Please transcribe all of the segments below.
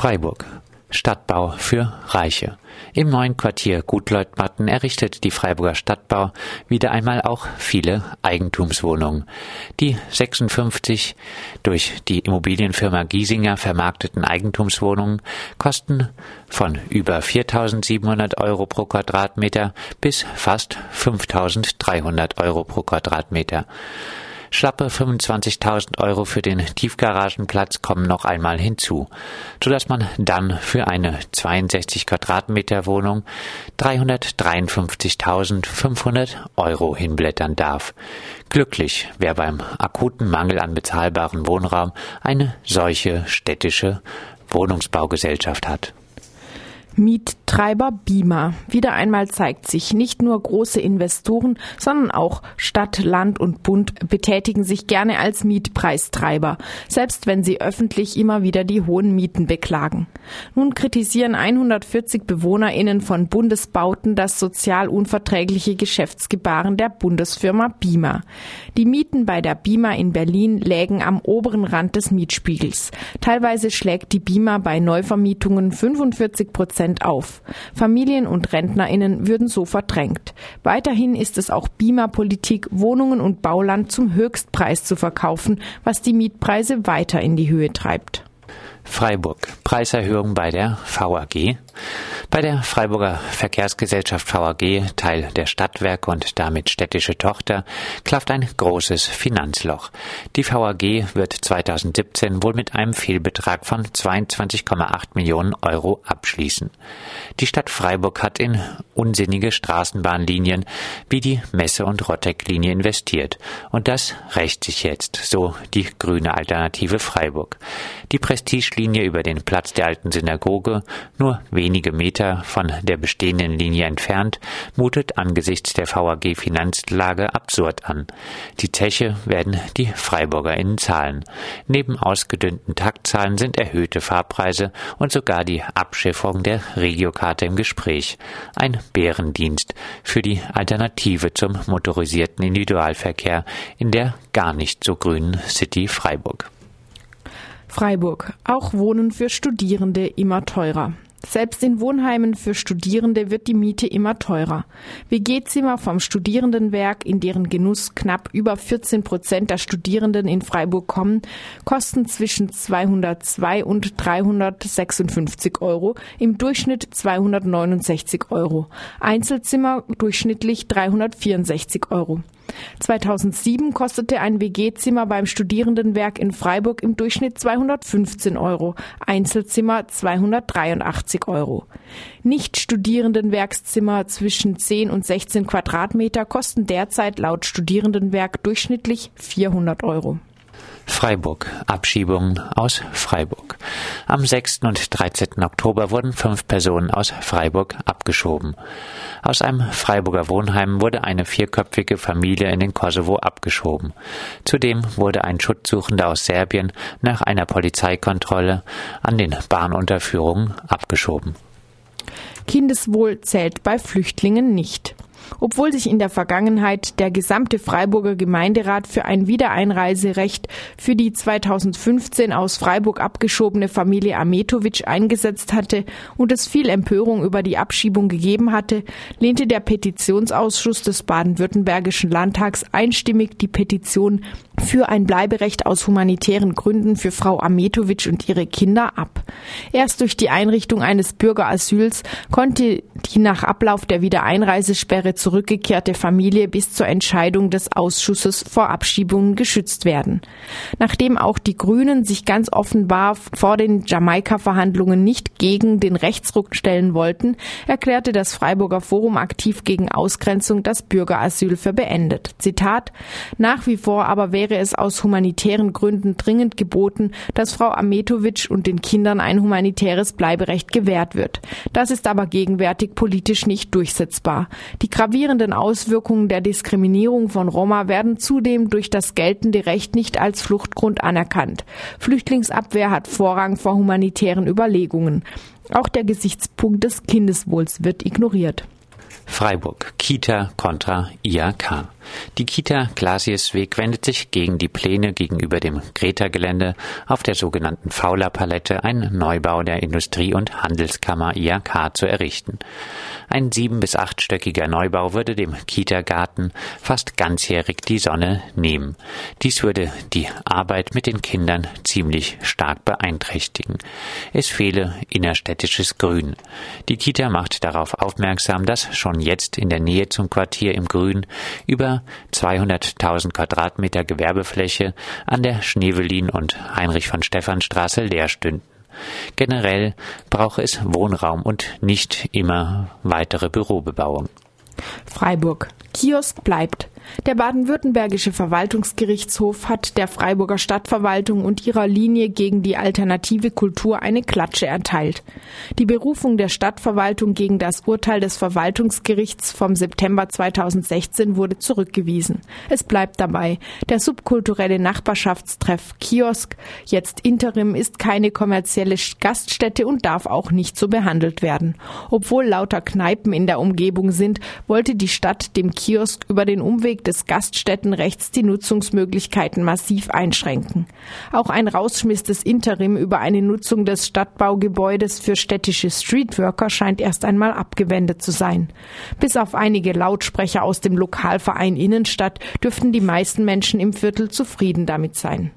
Freiburg. Stadtbau für Reiche. Im neuen Quartier Gutleutmatten errichtet die Freiburger Stadtbau wieder einmal auch viele Eigentumswohnungen. Die 56 durch die Immobilienfirma Giesinger vermarkteten Eigentumswohnungen kosten von über 4.700 Euro pro Quadratmeter bis fast 5.300 Euro pro Quadratmeter. Schlappe 25.000 Euro für den Tiefgaragenplatz kommen noch einmal hinzu, sodass man dann für eine 62 Quadratmeter Wohnung 353.500 Euro hinblättern darf. Glücklich, wer beim akuten Mangel an bezahlbarem Wohnraum eine solche städtische Wohnungsbaugesellschaft hat. Miettreiber Bima. Wieder einmal zeigt sich, nicht nur große Investoren, sondern auch Stadt, Land und Bund betätigen sich gerne als Mietpreistreiber, selbst wenn sie öffentlich immer wieder die hohen Mieten beklagen. Nun kritisieren 140 BewohnerInnen von Bundesbauten das sozial unverträgliche Geschäftsgebaren der Bundesfirma Bima. Die Mieten bei der Bima in Berlin lägen am oberen Rand des Mietspiegels. Teilweise schlägt die Bima bei Neuvermietungen 45 Prozent Prozent auf. Familien und RentnerInnen würden so verdrängt. Weiterhin ist es auch Beamer-Politik, Wohnungen und Bauland zum Höchstpreis zu verkaufen, was die Mietpreise weiter in die Höhe treibt. Freiburg. Preiserhöhung bei der VAG. Bei der Freiburger Verkehrsgesellschaft VAG, Teil der Stadtwerke und damit städtische Tochter, klafft ein großes Finanzloch. Die VAG wird 2017 wohl mit einem Fehlbetrag von 22,8 Millionen Euro abschließen. Die Stadt Freiburg hat in unsinnige Straßenbahnlinien wie die Messe- und Rotteck-Linie investiert. Und das rächt sich jetzt, so die grüne Alternative Freiburg. Die Prestigelinie über den Platz der alten Synagoge, nur wenige Meter Meter von der bestehenden Linie entfernt, mutet angesichts der VAG Finanzlage absurd an. Die Zeche werden die FreiburgerInnen zahlen. Neben ausgedünnten Taktzahlen sind erhöhte Fahrpreise und sogar die Abschiffung der Regiokarte im Gespräch. Ein Bärendienst für die Alternative zum motorisierten Individualverkehr in der gar nicht so grünen City Freiburg. Freiburg. Auch Wohnen für Studierende immer teurer. Selbst in Wohnheimen für Studierende wird die Miete immer teurer. WG-Zimmer vom Studierendenwerk, in deren Genuss knapp über 14 Prozent der Studierenden in Freiburg kommen, kosten zwischen 202 und 356 Euro, im Durchschnitt 269 Euro. Einzelzimmer durchschnittlich 364 Euro. 2007 kostete ein WG-Zimmer beim Studierendenwerk in Freiburg im Durchschnitt 215 Euro, Einzelzimmer 283 Euro. Nicht-Studierendenwerkszimmer zwischen 10 und 16 Quadratmeter kosten derzeit laut Studierendenwerk durchschnittlich 400 Euro. Freiburg. Abschiebungen aus Freiburg. Am 6. und 13. Oktober wurden fünf Personen aus Freiburg abgeschoben. Aus einem Freiburger Wohnheim wurde eine vierköpfige Familie in den Kosovo abgeschoben. Zudem wurde ein Schutzsuchender aus Serbien nach einer Polizeikontrolle an den Bahnunterführungen abgeschoben. Kindeswohl zählt bei Flüchtlingen nicht. Obwohl sich in der Vergangenheit der gesamte Freiburger Gemeinderat für ein Wiedereinreiserecht für die 2015 aus Freiburg abgeschobene Familie Ametovic eingesetzt hatte und es viel Empörung über die Abschiebung gegeben hatte, lehnte der Petitionsausschuss des baden-württembergischen Landtags einstimmig die Petition für ein Bleiberecht aus humanitären Gründen für Frau Ametovic und ihre Kinder ab. Erst durch die Einrichtung eines Bürgerasyls konnte die nach Ablauf der Wiedereinreisesperre zurückgekehrte Familie bis zur Entscheidung des Ausschusses vor Abschiebungen geschützt werden. Nachdem auch die Grünen sich ganz offenbar vor den Jamaika-Verhandlungen nicht gegen den Rechtsruck stellen wollten, erklärte das Freiburger Forum aktiv gegen Ausgrenzung das Bürgerasyl für beendet. Zitat Nach wie vor aber wäre wäre es aus humanitären Gründen dringend geboten, dass Frau Ametovic und den Kindern ein humanitäres Bleiberecht gewährt wird. Das ist aber gegenwärtig politisch nicht durchsetzbar. Die gravierenden Auswirkungen der Diskriminierung von Roma werden zudem durch das geltende Recht nicht als Fluchtgrund anerkannt. Flüchtlingsabwehr hat Vorrang vor humanitären Überlegungen. Auch der Gesichtspunkt des Kindeswohls wird ignoriert. Freiburg. Kita kontra IAK. Die Kita Glasiusweg wendet sich gegen die Pläne gegenüber dem Greta-Gelände auf der sogenannten Fauler-Palette einen Neubau der Industrie- und Handelskammer IAK zu errichten. Ein sieben- bis achtstöckiger Neubau würde dem Kita-Garten fast ganzjährig die Sonne nehmen. Dies würde die Arbeit mit den Kindern ziemlich stark beeinträchtigen. Es fehle innerstädtisches Grün. Die Kita macht darauf aufmerksam, dass schon jetzt in der Nähe zum Quartier im Grün über 200.000 Quadratmeter Gewerbefläche an der Schneewelin und Heinrich von Stephan Straße leer stünden. Generell brauche es Wohnraum und nicht immer weitere Bürobebauung. Freiburg. Kiosk bleibt. Der baden-württembergische Verwaltungsgerichtshof hat der Freiburger Stadtverwaltung und ihrer Linie gegen die alternative Kultur eine Klatsche erteilt. Die Berufung der Stadtverwaltung gegen das Urteil des Verwaltungsgerichts vom September 2016 wurde zurückgewiesen. Es bleibt dabei. Der subkulturelle Nachbarschaftstreff Kiosk, jetzt Interim, ist keine kommerzielle Gaststätte und darf auch nicht so behandelt werden. Obwohl lauter Kneipen in der Umgebung sind, wollte die Stadt dem Kiosk über den Umweg des Gaststättenrechts die Nutzungsmöglichkeiten massiv einschränken. Auch ein Rausschmiss des Interim über eine Nutzung des Stadtbaugebäudes für städtische Streetworker scheint erst einmal abgewendet zu sein. Bis auf einige Lautsprecher aus dem Lokalverein Innenstadt dürften die meisten Menschen im Viertel zufrieden damit sein.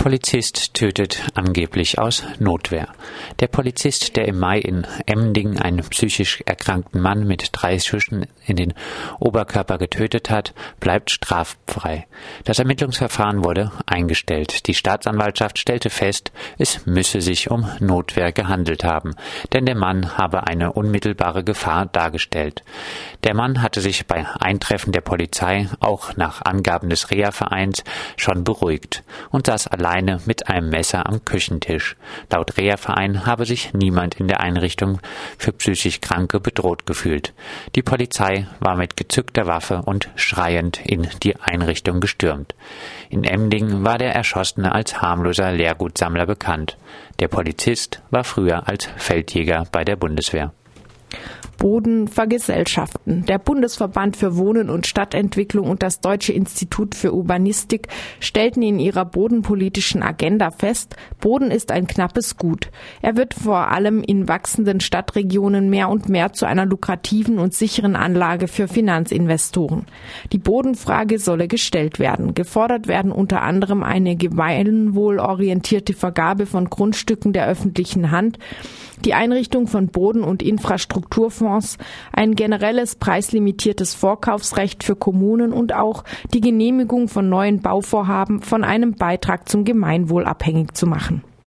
Polizist tötet angeblich aus Notwehr. Der Polizist, der im Mai in Emding einen psychisch erkrankten Mann mit drei Schüssen in den Oberkörper getötet hat, bleibt straffrei. Das Ermittlungsverfahren wurde eingestellt. Die Staatsanwaltschaft stellte fest, es müsse sich um Notwehr gehandelt haben, denn der Mann habe eine unmittelbare Gefahr dargestellt. Der Mann hatte sich bei Eintreffen der Polizei auch nach Angaben des Reha-Vereins schon beruhigt und saß allein alleine mit einem Messer am Küchentisch. Laut Reha-Verein habe sich niemand in der Einrichtung für psychisch Kranke bedroht gefühlt. Die Polizei war mit gezückter Waffe und schreiend in die Einrichtung gestürmt. In Emding war der Erschossene als harmloser Lehrgutsammler bekannt. Der Polizist war früher als Feldjäger bei der Bundeswehr. Boden vergesellschaften. Der Bundesverband für Wohnen und Stadtentwicklung und das Deutsche Institut für Urbanistik stellten in ihrer bodenpolitischen Agenda fest, Boden ist ein knappes Gut. Er wird vor allem in wachsenden Stadtregionen mehr und mehr zu einer lukrativen und sicheren Anlage für Finanzinvestoren. Die Bodenfrage solle gestellt werden. Gefordert werden unter anderem eine gemeinwohlorientierte Vergabe von Grundstücken der öffentlichen Hand, die Einrichtung von Boden- und Infrastrukturfonds, ein generelles preislimitiertes Vorkaufsrecht für Kommunen und auch die Genehmigung von neuen Bauvorhaben von einem Beitrag zum Gemeinwohl abhängig zu machen.